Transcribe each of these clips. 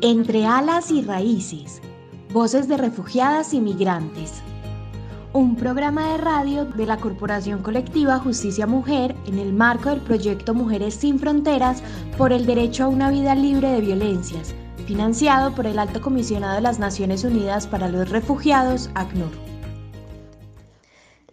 Entre alas y raíces, voces de refugiadas y migrantes. Un programa de radio de la Corporación Colectiva Justicia Mujer en el marco del proyecto Mujeres sin Fronteras por el derecho a una vida libre de violencias, financiado por el Alto Comisionado de las Naciones Unidas para los Refugiados, ACNUR.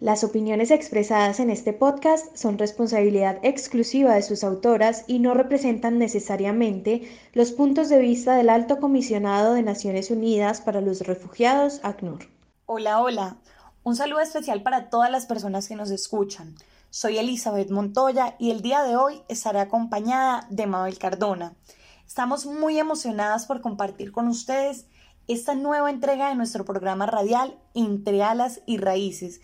Las opiniones expresadas en este podcast son responsabilidad exclusiva de sus autoras y no representan necesariamente los puntos de vista del Alto Comisionado de Naciones Unidas para los Refugiados, ACNUR. Hola, hola. Un saludo especial para todas las personas que nos escuchan. Soy Elizabeth Montoya y el día de hoy estaré acompañada de Mabel Cardona. Estamos muy emocionadas por compartir con ustedes esta nueva entrega de nuestro programa radial Entre Alas y Raíces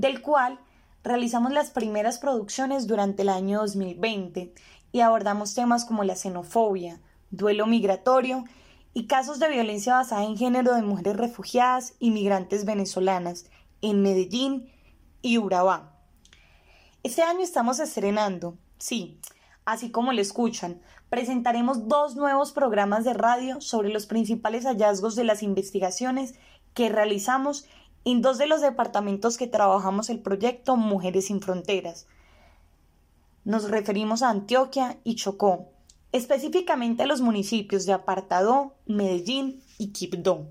del cual realizamos las primeras producciones durante el año 2020 y abordamos temas como la xenofobia, duelo migratorio y casos de violencia basada en género de mujeres refugiadas y migrantes venezolanas en Medellín y Urabá. Este año estamos estrenando, sí, así como lo escuchan, presentaremos dos nuevos programas de radio sobre los principales hallazgos de las investigaciones que realizamos en dos de los departamentos que trabajamos el proyecto Mujeres sin Fronteras. Nos referimos a Antioquia y Chocó, específicamente a los municipios de Apartadó, Medellín y Quibdó.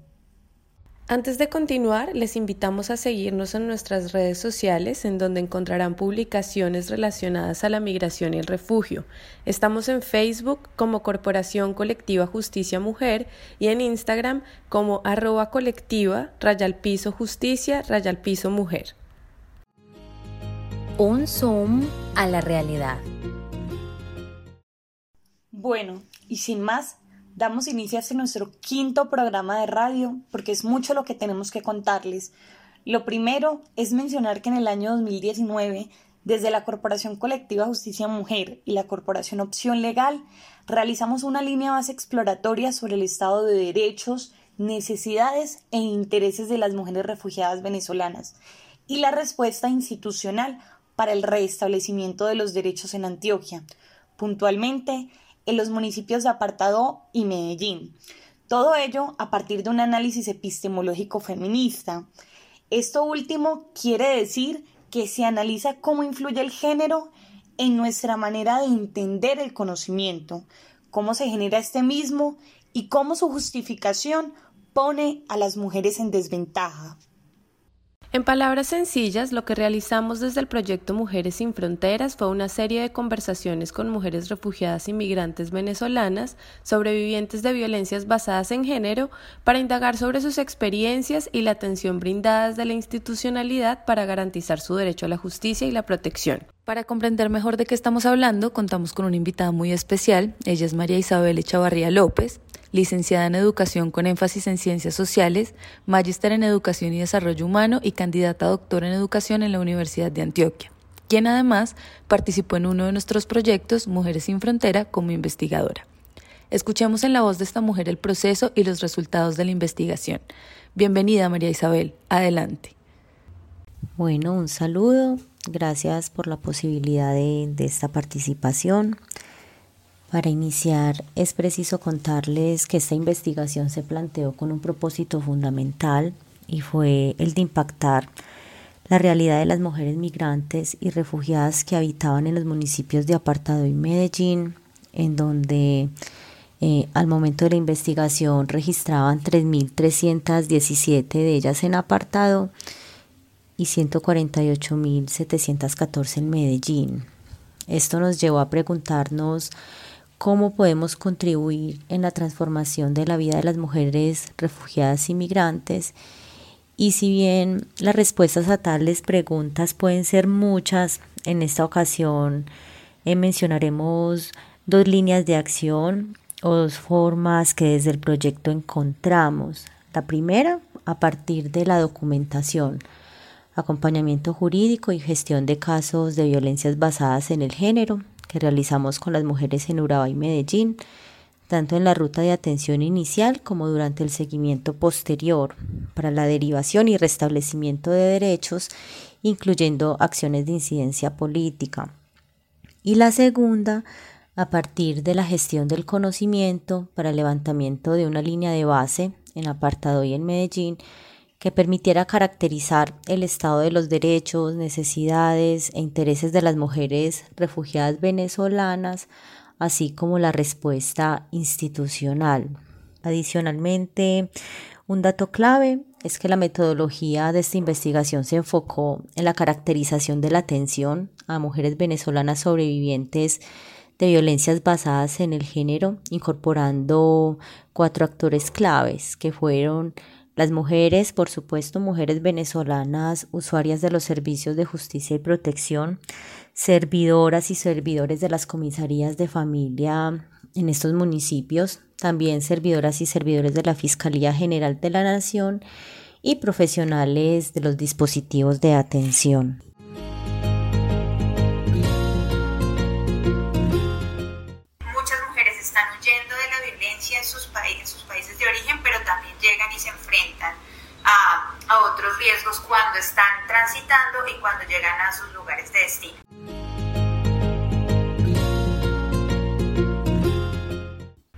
Antes de continuar, les invitamos a seguirnos en nuestras redes sociales, en donde encontrarán publicaciones relacionadas a la migración y el refugio. Estamos en Facebook como Corporación Colectiva Justicia Mujer y en Instagram como arroba colectiva rayal piso justicia rayal piso mujer. Un zoom a la realidad. Bueno, y sin más, damos inicio a este nuestro quinto programa de radio porque es mucho lo que tenemos que contarles. Lo primero es mencionar que en el año 2019, desde la Corporación Colectiva Justicia Mujer y la Corporación Opción Legal, realizamos una línea base exploratoria sobre el estado de derechos, necesidades e intereses de las mujeres refugiadas venezolanas y la respuesta institucional para el restablecimiento de los derechos en Antioquia. Puntualmente, en los municipios de Apartado y Medellín. Todo ello a partir de un análisis epistemológico feminista. Esto último quiere decir que se analiza cómo influye el género en nuestra manera de entender el conocimiento, cómo se genera este mismo y cómo su justificación pone a las mujeres en desventaja. En palabras sencillas, lo que realizamos desde el proyecto Mujeres sin Fronteras fue una serie de conversaciones con mujeres refugiadas y migrantes venezolanas, sobrevivientes de violencias basadas en género, para indagar sobre sus experiencias y la atención brindada desde la institucionalidad para garantizar su derecho a la justicia y la protección. Para comprender mejor de qué estamos hablando, contamos con una invitada muy especial. Ella es María Isabel Echavarría López licenciada en Educación con énfasis en Ciencias Sociales, magíster en Educación y Desarrollo Humano y candidata a doctor en Educación en la Universidad de Antioquia, quien además participó en uno de nuestros proyectos, Mujeres sin Frontera, como investigadora. Escuchemos en la voz de esta mujer el proceso y los resultados de la investigación. Bienvenida, María Isabel. Adelante. Bueno, un saludo. Gracias por la posibilidad de esta participación. Para iniciar, es preciso contarles que esta investigación se planteó con un propósito fundamental y fue el de impactar la realidad de las mujeres migrantes y refugiadas que habitaban en los municipios de Apartado y Medellín, en donde eh, al momento de la investigación registraban 3.317 de ellas en Apartado y 148.714 en Medellín. Esto nos llevó a preguntarnos cómo podemos contribuir en la transformación de la vida de las mujeres refugiadas y migrantes. Y si bien las respuestas a tales preguntas pueden ser muchas, en esta ocasión eh, mencionaremos dos líneas de acción o dos formas que desde el proyecto encontramos. La primera, a partir de la documentación, acompañamiento jurídico y gestión de casos de violencias basadas en el género, que realizamos con las mujeres en Urabá y Medellín, tanto en la ruta de atención inicial como durante el seguimiento posterior para la derivación y restablecimiento de derechos, incluyendo acciones de incidencia política. Y la segunda, a partir de la gestión del conocimiento para el levantamiento de una línea de base en apartado y en Medellín que permitiera caracterizar el estado de los derechos, necesidades e intereses de las mujeres refugiadas venezolanas, así como la respuesta institucional. Adicionalmente, un dato clave es que la metodología de esta investigación se enfocó en la caracterización de la atención a mujeres venezolanas sobrevivientes de violencias basadas en el género, incorporando cuatro actores claves que fueron las mujeres, por supuesto, mujeres venezolanas usuarias de los servicios de justicia y protección, servidoras y servidores de las comisarías de familia en estos municipios, también servidoras y servidores de la Fiscalía General de la Nación y profesionales de los dispositivos de atención. Y se enfrentan a, a otros riesgos cuando están transitando y cuando llegan a sus lugares de destino.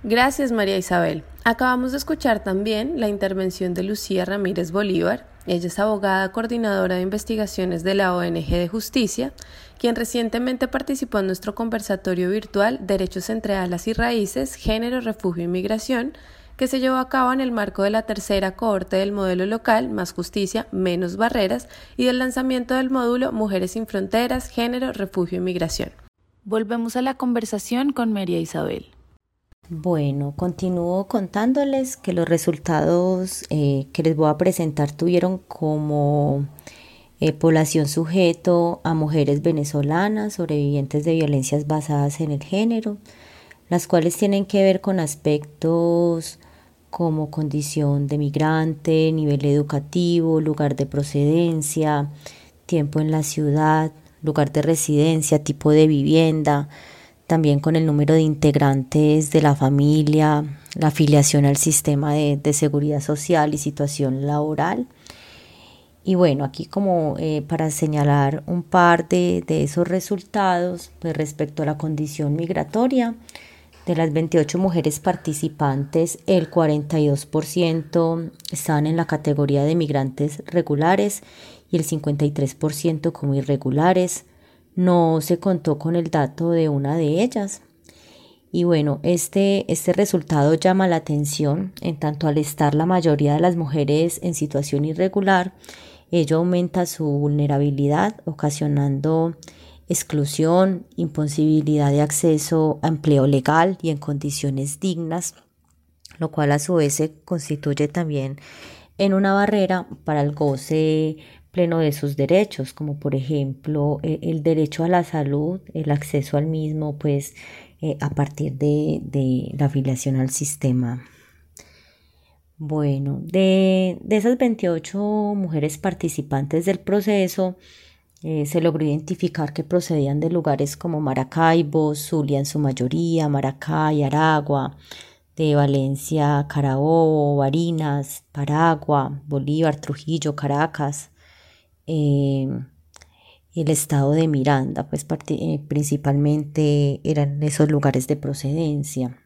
Gracias María Isabel. Acabamos de escuchar también la intervención de Lucía Ramírez Bolívar. Ella es abogada coordinadora de investigaciones de la ONG de Justicia, quien recientemente participó en nuestro conversatorio virtual Derechos entre alas y raíces, género, refugio y migración, que se llevó a cabo en el marco de la tercera cohorte del modelo local Más justicia, menos barreras y del lanzamiento del módulo Mujeres sin fronteras, género, refugio y migración. Volvemos a la conversación con María Isabel. Bueno, continúo contándoles que los resultados eh, que les voy a presentar tuvieron como eh, población sujeto a mujeres venezolanas sobrevivientes de violencias basadas en el género, las cuales tienen que ver con aspectos como condición de migrante, nivel educativo, lugar de procedencia, tiempo en la ciudad, lugar de residencia, tipo de vivienda, también con el número de integrantes de la familia, la afiliación al sistema de, seguridad social y situación laboral. Y bueno, aquí como eh, para señalar un par de, esos resultados, pues respecto a la condición migratoria, de las 28 mujeres participantes, el 42% estaban en la categoría de migrantes regulares y el 53% como irregulares no se contó con el dato de una de ellas. Y bueno, este, este resultado llama la atención en tanto al estar la mayoría de las mujeres en situación irregular, ello aumenta su vulnerabilidad, ocasionando exclusión, imposibilidad de acceso a empleo legal y en condiciones dignas, lo cual a su vez se constituye también en una barrera para el goce pleno de sus derechos, como por ejemplo e, el derecho a la salud, el acceso al mismo, pues eh, a partir de, la afiliación al sistema. Bueno, de, esas 28 mujeres participantes del proceso, eh, se logró identificar que procedían de lugares como Maracaibo, Zulia en su mayoría, Maracay, Aragua, de Valencia, Carabobo, Barinas, Paragua, Bolívar, Trujillo, Caracas, eh, el estado de Miranda, pues eh, principalmente eran esos lugares de procedencia.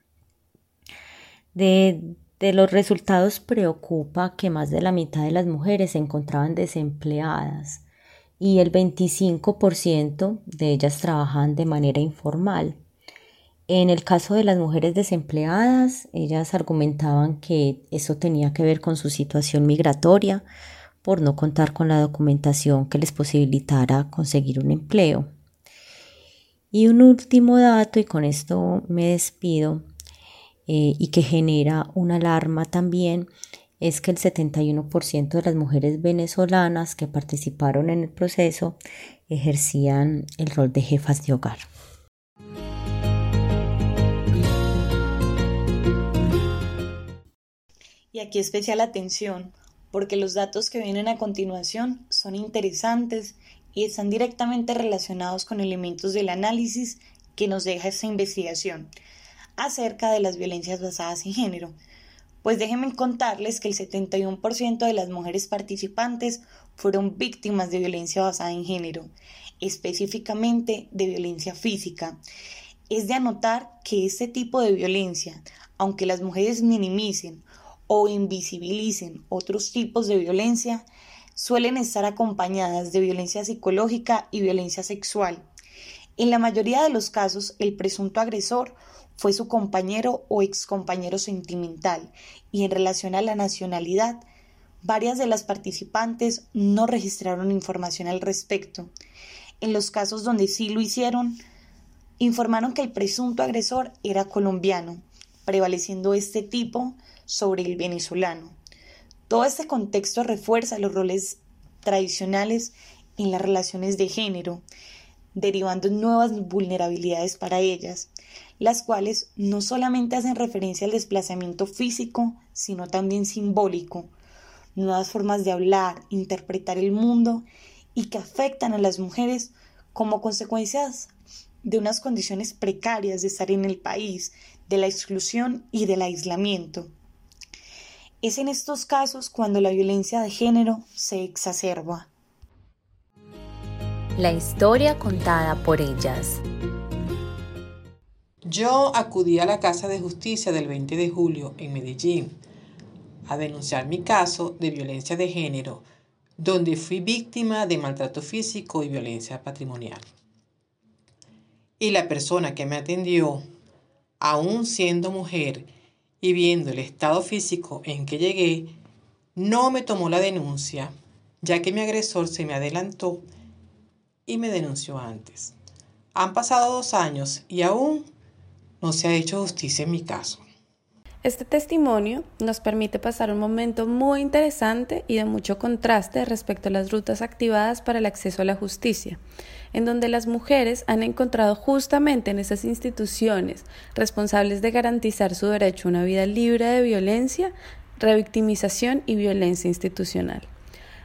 De, los resultados preocupa que más de la mitad de las mujeres se encontraban desempleadas y el 25% de ellas trabajaban de manera informal. En el caso de las mujeres desempleadas, ellas argumentaban que eso tenía que ver con su situación migratoria, por no contar con la documentación que les posibilitara conseguir un empleo. Y un último dato, y con esto me despido, eh, y que genera una alarma también, es que el 71% de las mujeres venezolanas que participaron en el proceso ejercían el rol de jefas de hogar. Y aquí especial atención porque los datos que vienen a continuación son interesantes y están directamente relacionados con elementos del análisis que nos deja esta investigación acerca de las violencias basadas en género. Pues déjenme contarles que el 71% de las mujeres participantes fueron víctimas de violencia basada en género, específicamente de violencia física. Es de anotar que este tipo de violencia, aunque las mujeres minimicen o invisibilicen otros tipos de violencia, suelen estar acompañadas de violencia psicológica y violencia sexual. En la mayoría de los casos, el presunto agresor fue su compañero o excompañero sentimental y en relación a la nacionalidad, varias de las participantes no registraron información al respecto. En los casos donde sí lo hicieron, informaron que el presunto agresor era colombiano, prevaleciendo este tipo sobre el venezolano. Todo este contexto refuerza los roles tradicionales en las relaciones de género, derivando nuevas vulnerabilidades para ellas, las cuales no solamente hacen referencia al desplazamiento físico, sino también simbólico, nuevas formas de hablar, interpretar el mundo y que afectan a las mujeres como consecuencias de unas condiciones precarias de estar en el país, de la exclusión y del aislamiento. Es en estos casos cuando la violencia de género se exacerba. La historia contada por ellas. Yo acudí a la Casa de Justicia del 20 de julio en Medellín a denunciar mi caso de violencia de género, donde fui víctima de maltrato físico y violencia patrimonial. Y la persona que me atendió, aún siendo mujer y viendo el estado físico en que llegué, no me tomó la denuncia, ya que mi agresor se me adelantó y me denunció antes. Han pasado dos años y aún no se ha hecho justicia en mi caso. Este testimonio nos permite pasar un momento muy interesante y de mucho contraste respecto a las rutas activadas para el acceso a la justicia, en donde las mujeres han encontrado justamente en esas instituciones responsables de garantizar su derecho a una vida libre de violencia, revictimización y violencia institucional.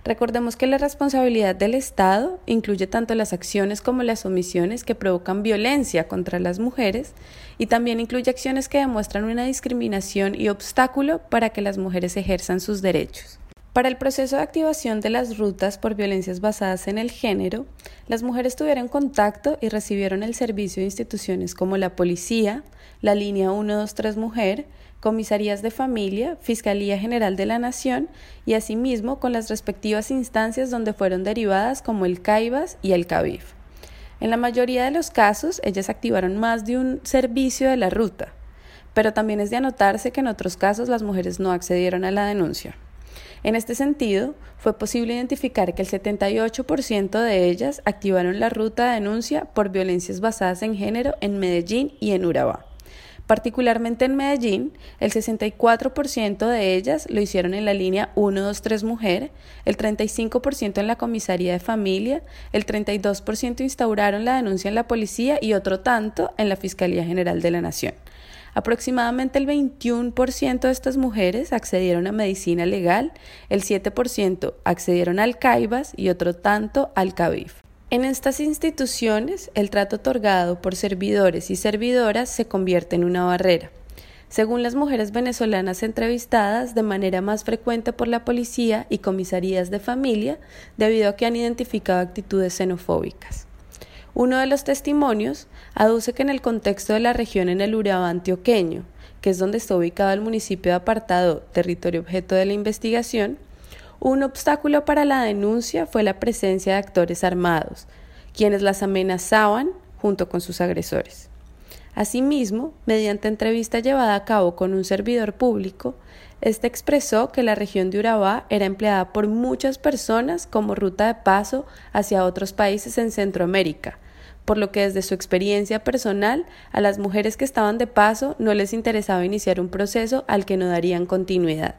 Recordemos que la responsabilidad del Estado incluye tanto las acciones como las omisiones que provocan violencia contra las mujeres y también incluye acciones que demuestran una discriminación y obstáculo para que las mujeres ejerzan sus derechos. Para el proceso de activación de las rutas por violencias basadas en el género, las mujeres tuvieron contacto y recibieron el servicio de instituciones como la policía, la línea 123 Mujer, comisarías de familia, Fiscalía General de la Nación y asimismo con las respectivas instancias donde fueron derivadas como el CAIBAS y el CABIF. En la mayoría de los casos, ellas activaron más de un servicio de la ruta, pero también es de anotarse que en otros casos las mujeres no accedieron a la denuncia. En este sentido, fue posible identificar que el 78% de ellas activaron la ruta de denuncia por violencias basadas en género en Medellín y en Urabá. Particularmente en Medellín, el 64% de ellas lo hicieron en la línea 123 Mujer, el 35% en la comisaría de familia, el 32% instauraron la denuncia en la policía y otro tanto en la Fiscalía General de la Nación. Aproximadamente el 21% de estas mujeres accedieron a medicina legal, el 7% accedieron al CAIBAS y otro tanto al CABIF. En estas instituciones, el trato otorgado por servidores y servidoras se convierte en una barrera. Según las mujeres venezolanas entrevistadas de manera más frecuente por la policía y comisarías de familia, debido a que han identificado actitudes xenofóbicas. Uno de los testimonios aduce que en el contexto de la región en el Urabá antioqueño, que es donde está ubicado el municipio de Apartado, territorio objeto de la investigación, un obstáculo para la denuncia fue la presencia de actores armados, quienes las amenazaban junto con sus agresores. Asimismo, mediante entrevista llevada a cabo con un servidor público, este expresó que la región de Urabá era empleada por muchas personas como ruta de paso hacia otros países en Centroamérica, por lo que desde su experiencia personal a las mujeres que estaban de paso no les interesaba iniciar un proceso al que no darían continuidad.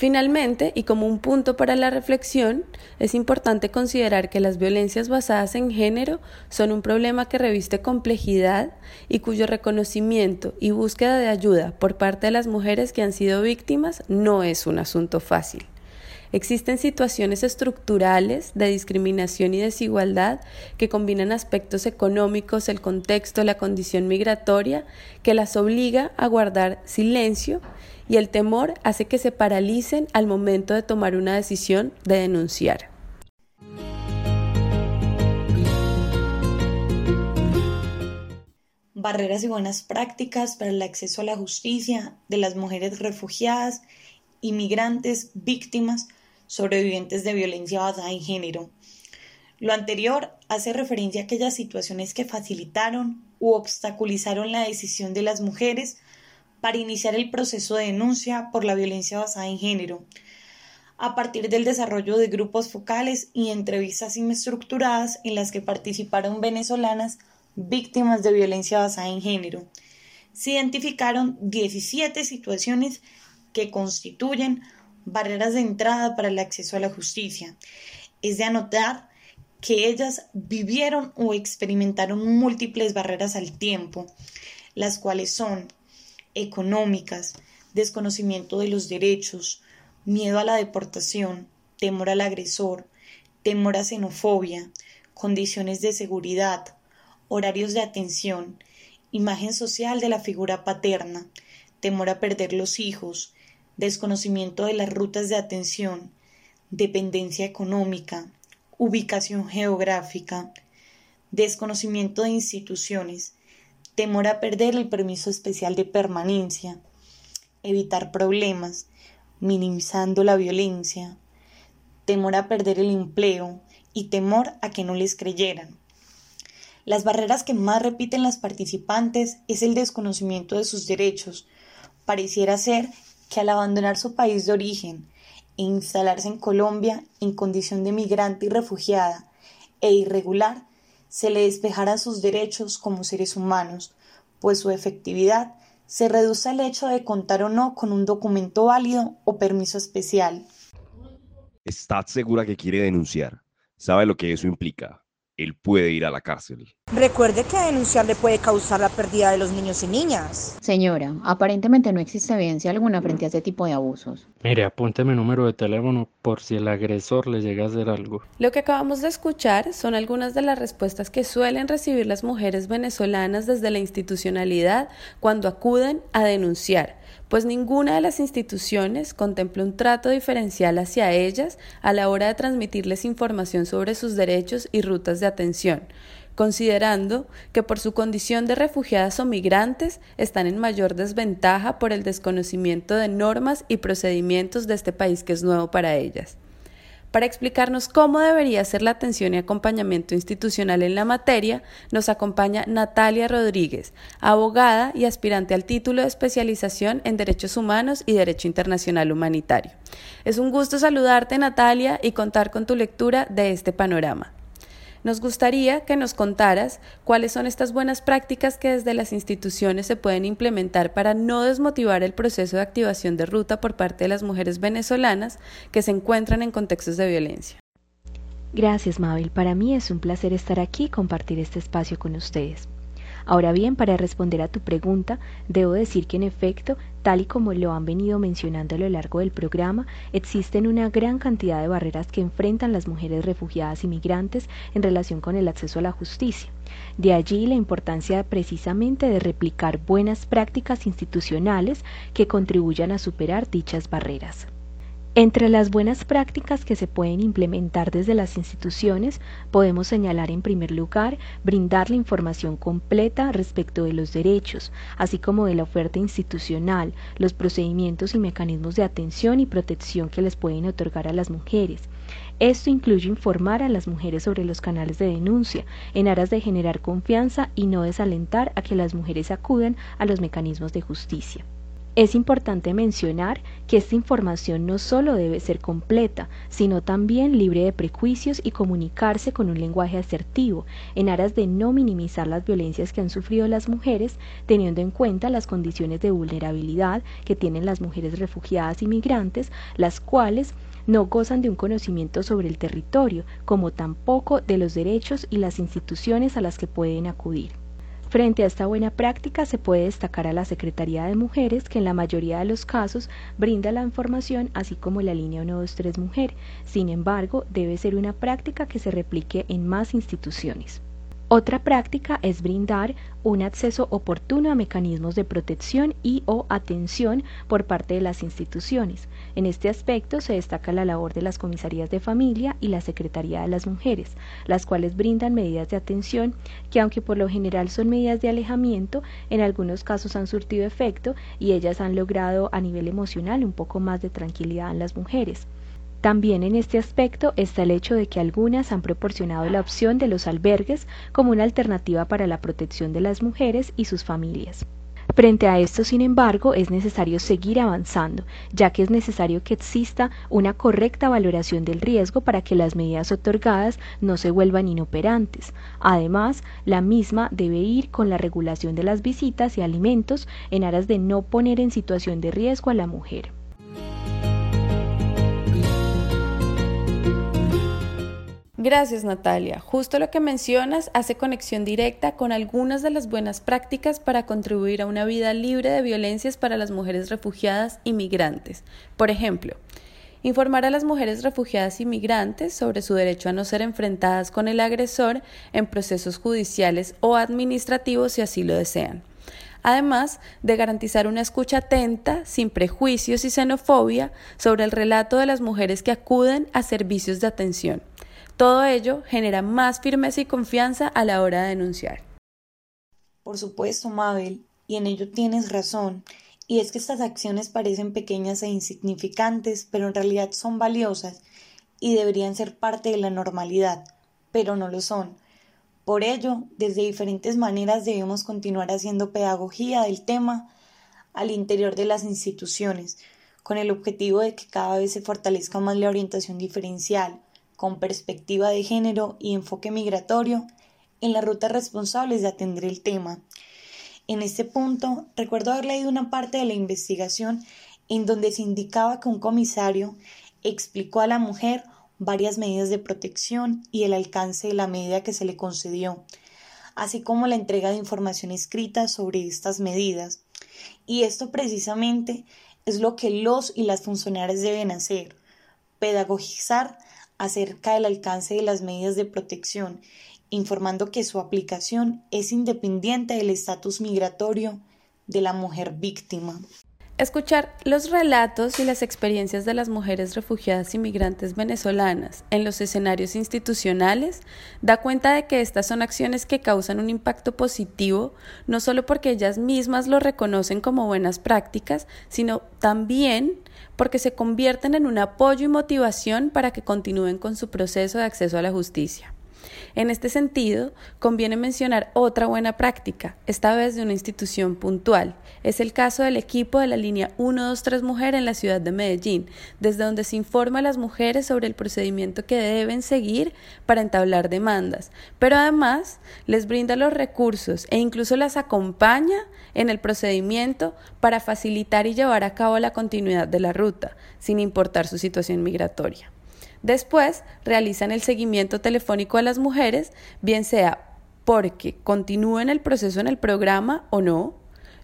Finalmente, y como un punto para la reflexión, es importante considerar que las violencias basadas en género son un problema que reviste complejidad y cuyo reconocimiento y búsqueda de ayuda por parte de las mujeres que han sido víctimas no es un asunto fácil. Existen situaciones estructurales de discriminación y desigualdad que combinan aspectos económicos, el contexto, la condición migratoria, que las obliga a guardar silencio y el temor hace que se paralicen al momento de tomar una decisión de denunciar. barreras y buenas prácticas para el acceso a la justicia de las mujeres refugiadas, inmigrantes, víctimas, sobrevivientes de violencia basada en género. Lo anterior hace referencia a aquellas situaciones que facilitaron u obstaculizaron la decisión de las mujeres para iniciar el proceso de denuncia por la violencia basada en género, a partir del desarrollo de grupos focales y entrevistas estructuradas en las que participaron venezolanas víctimas de violencia basada en género. Se identificaron 17 situaciones que constituyen barreras de entrada para el acceso a la justicia. Es de anotar que ellas vivieron o experimentaron múltiples barreras al tiempo, las cuales son económicas, desconocimiento de los derechos, miedo a la deportación, temor al agresor, temor a xenofobia, condiciones de seguridad, horarios de atención, imagen social de la figura paterna, temor a perder los hijos, desconocimiento de las rutas de atención, dependencia económica, ubicación geográfica, desconocimiento de instituciones, temor a perder el permiso especial de permanencia, evitar problemas, minimizando la violencia, temor a perder el empleo y temor a que no les creyeran. Las barreras que más repiten las participantes es el desconocimiento de sus derechos. Pareciera ser que al abandonar su país de origen e instalarse en Colombia en condición de migrante y refugiada e irregular, se le despejarán sus derechos como seres humanos, pues su efectividad se reduce al hecho de contar o no con un documento válido o permiso especial. ¿Está segura que quiere denunciar? ¿Sabe lo que eso implica? Él puede ir a la cárcel. Recuerde que denunciar le puede causar la pérdida de los niños y niñas. Señora, aparentemente no existe evidencia alguna frente a este tipo de abusos. Mire, apúnteme número de teléfono por si el agresor le llega a hacer algo. Lo que acabamos de escuchar son algunas de las respuestas que suelen recibir las mujeres venezolanas desde la institucionalidad cuando acuden a denunciar pues ninguna de las instituciones contempla un trato diferencial hacia ellas a la hora de transmitirles información sobre sus derechos y rutas de atención, considerando que por su condición de refugiadas o migrantes están en mayor desventaja por el desconocimiento de normas y procedimientos de este país que es nuevo para ellas. Para explicarnos cómo debería ser la atención y acompañamiento institucional en la materia, nos acompaña Natalia Rodríguez, abogada y aspirante al título de especialización en Derechos Humanos y Derecho Internacional Humanitario. Es un gusto saludarte, Natalia, y contar con tu lectura de este panorama. Nos gustaría que nos contaras cuáles son estas buenas prácticas que desde las instituciones se pueden implementar para no desmotivar el proceso de activación de ruta por parte de las mujeres venezolanas que se encuentran en contextos de violencia. Gracias, Mabel. Para mí es un placer estar aquí y compartir este espacio con ustedes. Ahora bien, para responder a tu pregunta, debo decir que en efecto, tal y como lo han venido mencionando a lo largo del programa, existen una gran cantidad de barreras que enfrentan las mujeres refugiadas y migrantes en relación con el acceso a la justicia. De allí la importancia precisamente de replicar buenas prácticas institucionales que contribuyan a superar dichas barreras. Entre las buenas prácticas que se pueden implementar desde las instituciones, podemos señalar en primer lugar brindar la información completa respecto de los derechos, así como de la oferta institucional, los procedimientos y mecanismos de atención y protección que les pueden otorgar a las mujeres. Esto incluye informar a las mujeres sobre los canales de denuncia, en aras de generar confianza y no desalentar a que las mujeres acudan a los mecanismos de justicia. Es importante mencionar que esta información no solo debe ser completa, sino también libre de prejuicios y comunicarse con un lenguaje asertivo, en aras de no minimizar las violencias que han sufrido las mujeres, teniendo en cuenta las condiciones de vulnerabilidad que tienen las mujeres refugiadas y migrantes, las cuales no gozan de un conocimiento sobre el territorio, como tampoco de los derechos y las instituciones a las que pueden acudir. Frente a esta buena práctica se puede destacar a la Secretaría de Mujeres que en la mayoría de los casos brinda la información así como la línea 123 Mujer. Sin embargo, debe ser una práctica que se replique en más instituciones. Otra práctica es brindar un acceso oportuno a mecanismos de protección y o atención por parte de las instituciones. En este aspecto se destaca la labor de las comisarías de familia y la Secretaría de las Mujeres, las cuales brindan medidas de atención que aunque por lo general son medidas de alejamiento, en algunos casos han surtido efecto y ellas han logrado a nivel emocional un poco más de tranquilidad en las mujeres. También en este aspecto está el hecho de que algunas han proporcionado la opción de los albergues como una alternativa para la protección de las mujeres y sus familias. Frente a esto, sin embargo, es necesario seguir avanzando, ya que es necesario que exista una correcta valoración del riesgo para que las medidas otorgadas no se vuelvan inoperantes. Además, la misma debe ir con la regulación de las visitas y alimentos en aras de no poner en situación de riesgo a la mujer. Gracias Natalia. Justo lo que mencionas hace conexión directa con algunas de las buenas prácticas para contribuir a una vida libre de violencias para las mujeres refugiadas y migrantes. Por ejemplo, informar a las mujeres refugiadas y migrantes sobre su derecho a no ser enfrentadas con el agresor en procesos judiciales o administrativos si así lo desean. Además de garantizar una escucha atenta, sin prejuicios y xenofobia, sobre el relato de las mujeres que acuden a servicios de atención todo ello genera más firmeza y confianza a la hora de denunciar. Por supuesto, Mabel, y en ello tienes razón. Y es que estas acciones parecen pequeñas e insignificantes, pero en realidad son valiosas y deberían ser parte de la normalidad, pero no lo son. Por ello, desde diferentes maneras debemos continuar haciendo pedagogía del tema al interior de las instituciones, con el objetivo de que cada vez se fortalezca más la orientación diferencial, con perspectiva de género y enfoque migratorio en las rutas responsables de atender el tema. En este punto, recuerdo haber leído una parte de la investigación en donde se indicaba que un comisario explicó a la mujer varias medidas de protección y el alcance de la medida que se le concedió, así como la entrega de información escrita sobre estas medidas. Y esto precisamente es lo que los y las funcionarias deben hacer, pedagogizar acerca del alcance de las medidas de protección, informando que su aplicación es independiente del estatus migratorio de la mujer víctima. Escuchar los relatos y las experiencias de las mujeres refugiadas y migrantes venezolanas en los escenarios institucionales da cuenta de que estas son acciones que causan un impacto positivo, no solo porque ellas mismas lo reconocen como buenas prácticas, sino también porque se convierten en un apoyo y motivación para que continúen con su proceso de acceso a la justicia. En este sentido, conviene mencionar otra buena práctica, esta vez de una institución puntual. Es el caso del equipo de la línea 123 Mujer en la ciudad de Medellín, desde donde se informa a las mujeres sobre el procedimiento que deben seguir para entablar demandas, pero además les brinda los recursos e incluso las acompaña en el procedimiento para facilitar y llevar a cabo la continuidad de la ruta, sin importar su situación migratoria. Después realizan el seguimiento telefónico a las mujeres, bien sea porque continúen el proceso en el programa o no,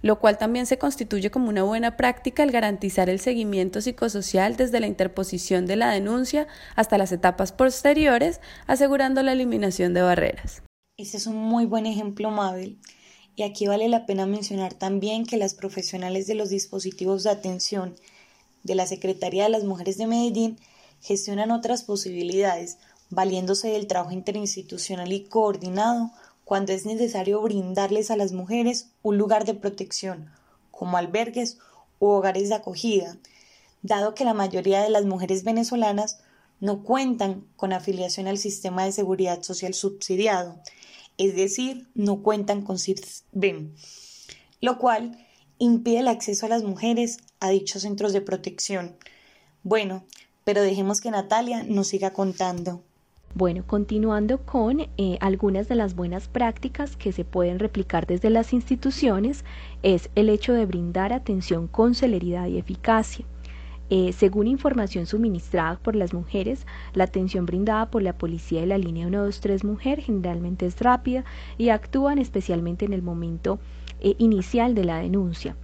lo cual también se constituye como una buena práctica el garantizar el seguimiento psicosocial desde la interposición de la denuncia hasta las etapas posteriores, asegurando la eliminación de barreras. Ese es un muy buen ejemplo, Mabel. Y aquí vale la pena mencionar también que las profesionales de los dispositivos de atención de la Secretaría de las Mujeres de Medellín gestionan otras posibilidades, valiéndose del trabajo interinstitucional y coordinado cuando es necesario brindarles a las mujeres un lugar de protección, como albergues u hogares de acogida, dado que la mayoría de las mujeres venezolanas no cuentan con afiliación al sistema de seguridad social subsidiado, es decir, no cuentan con SIRBEM, lo cual impide el acceso a las mujeres a dichos centros de protección. Bueno, pero dejemos que Natalia nos siga contando. Bueno, continuando con eh, algunas de las buenas prácticas que se pueden replicar desde las instituciones, es el hecho de brindar atención con celeridad y eficacia. Eh, según información suministrada por las mujeres, la atención brindada por la policía de la línea 123 Mujer generalmente es rápida y actúan especialmente en el momento eh, inicial de la denuncia.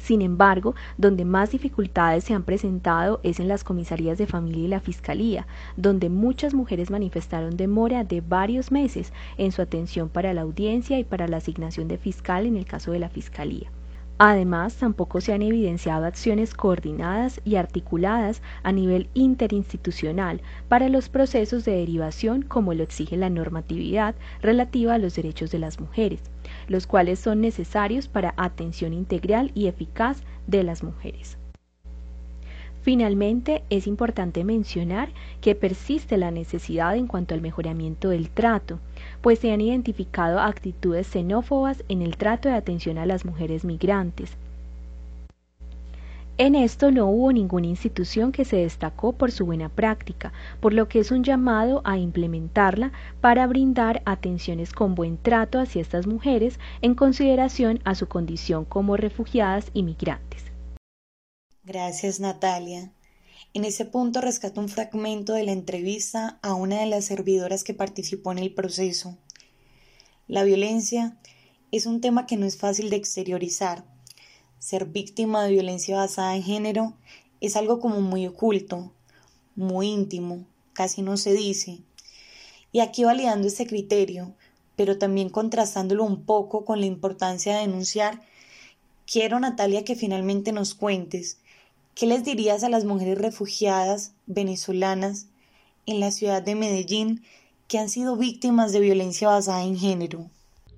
Sin embargo, donde más dificultades se han presentado es en las comisarías de familia y la fiscalía, donde muchas mujeres manifestaron demora de varios meses en su atención para la audiencia y para la asignación de fiscal en el caso de la fiscalía. Además, tampoco se han evidenciado acciones coordinadas y articuladas a nivel interinstitucional para los procesos de derivación como lo exige la normatividad relativa a los derechos de las mujeres, los cuales son necesarios para atención integral y eficaz de las mujeres. Finalmente, es importante mencionar que persiste la necesidad en cuanto al mejoramiento del trato, pues se han identificado actitudes xenófobas en el trato de atención a las mujeres migrantes. En esto no hubo ninguna institución que se destacó por su buena práctica, por lo que es un llamado a implementarla para brindar atenciones con buen trato hacia estas mujeres en consideración a su condición como refugiadas y migrantes. Gracias, Natalia. En ese punto rescato un fragmento de la entrevista a una de las servidoras que participó en el proceso. La violencia es un tema que no es fácil de exteriorizar. Ser víctima de violencia basada en género es algo como muy oculto, muy íntimo, casi no se dice. Y aquí validando ese criterio, pero también contrastándolo un poco con la importancia de denunciar, quiero, Natalia, que finalmente nos cuentes ¿Qué les dirías a las mujeres refugiadas venezolanas en la ciudad de Medellín que han sido víctimas de violencia basada en género?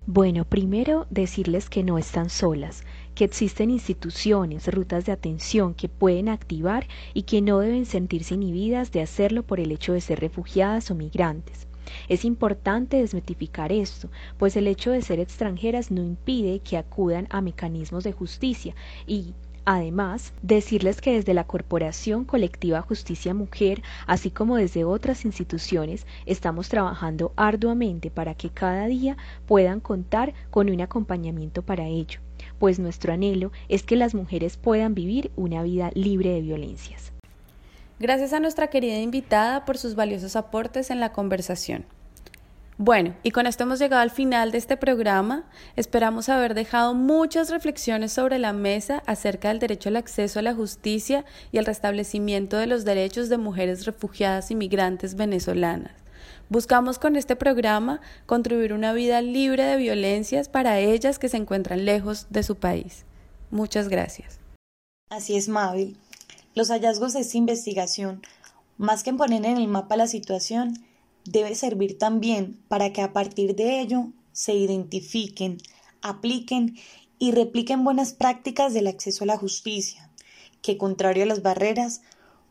Bueno, primero decirles que no están solas, que existen instituciones, rutas de atención que pueden activar y que no deben sentirse inhibidas de hacerlo por el hecho de ser refugiadas o migrantes. Es importante desmitificar esto, pues el hecho de ser extranjeras no impide que acudan a mecanismos de justicia y Además, decirles que desde la Corporación Colectiva Justicia Mujer, así como desde otras instituciones, estamos trabajando arduamente para que cada día puedan contar con un acompañamiento para ello, pues nuestro anhelo es que las mujeres puedan vivir una vida libre de violencias. Gracias a nuestra querida invitada por sus valiosos aportes en la conversación. Bueno, y con esto hemos llegado al final de este programa. Esperamos haber dejado muchas reflexiones sobre la mesa acerca del derecho al acceso a la justicia y el restablecimiento de los derechos de mujeres refugiadas y migrantes venezolanas. Buscamos con este programa contribuir una vida libre de violencias para ellas que se encuentran lejos de su país. Muchas gracias. Así es, Mabel. Los hallazgos de esta investigación, más que poner en el mapa la situación, debe servir también para que a partir de ello se identifiquen, apliquen y repliquen buenas prácticas del acceso a la justicia, que contrario a las barreras,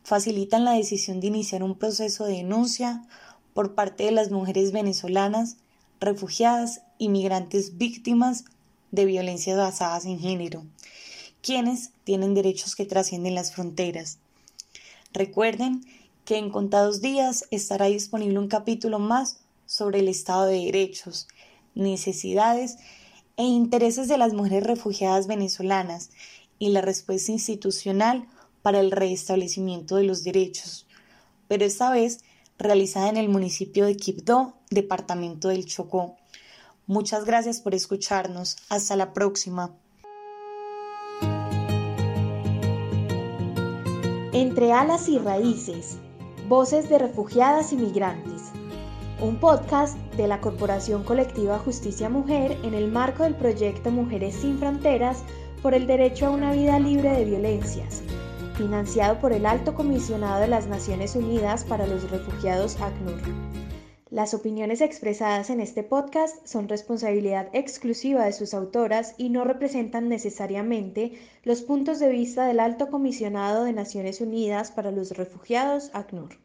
facilitan la decisión de iniciar un proceso de denuncia por parte de las mujeres venezolanas, refugiadas y migrantes víctimas de violencias basadas en género, quienes tienen derechos que trascienden las fronteras. Recuerden que en contados días estará disponible un capítulo más sobre el Estado de Derechos, necesidades e intereses de las mujeres refugiadas venezolanas y la respuesta institucional para el restablecimiento de los derechos, pero esta vez realizada en el municipio de Quibdó, departamento del Chocó. Muchas gracias por escucharnos. Hasta la próxima. Entre alas y raíces Voces de Refugiadas y Migrantes, un podcast de la Corporación Colectiva Justicia Mujer en el marco del proyecto Mujeres sin Fronteras por el Derecho a una Vida Libre de Violencias, financiado por el Alto Comisionado de las Naciones Unidas para los Refugiados ACNUR. Las opiniones expresadas en este podcast son responsabilidad exclusiva de sus autoras y no representan necesariamente los puntos de vista del Alto Comisionado de Naciones Unidas para los Refugiados, ACNUR.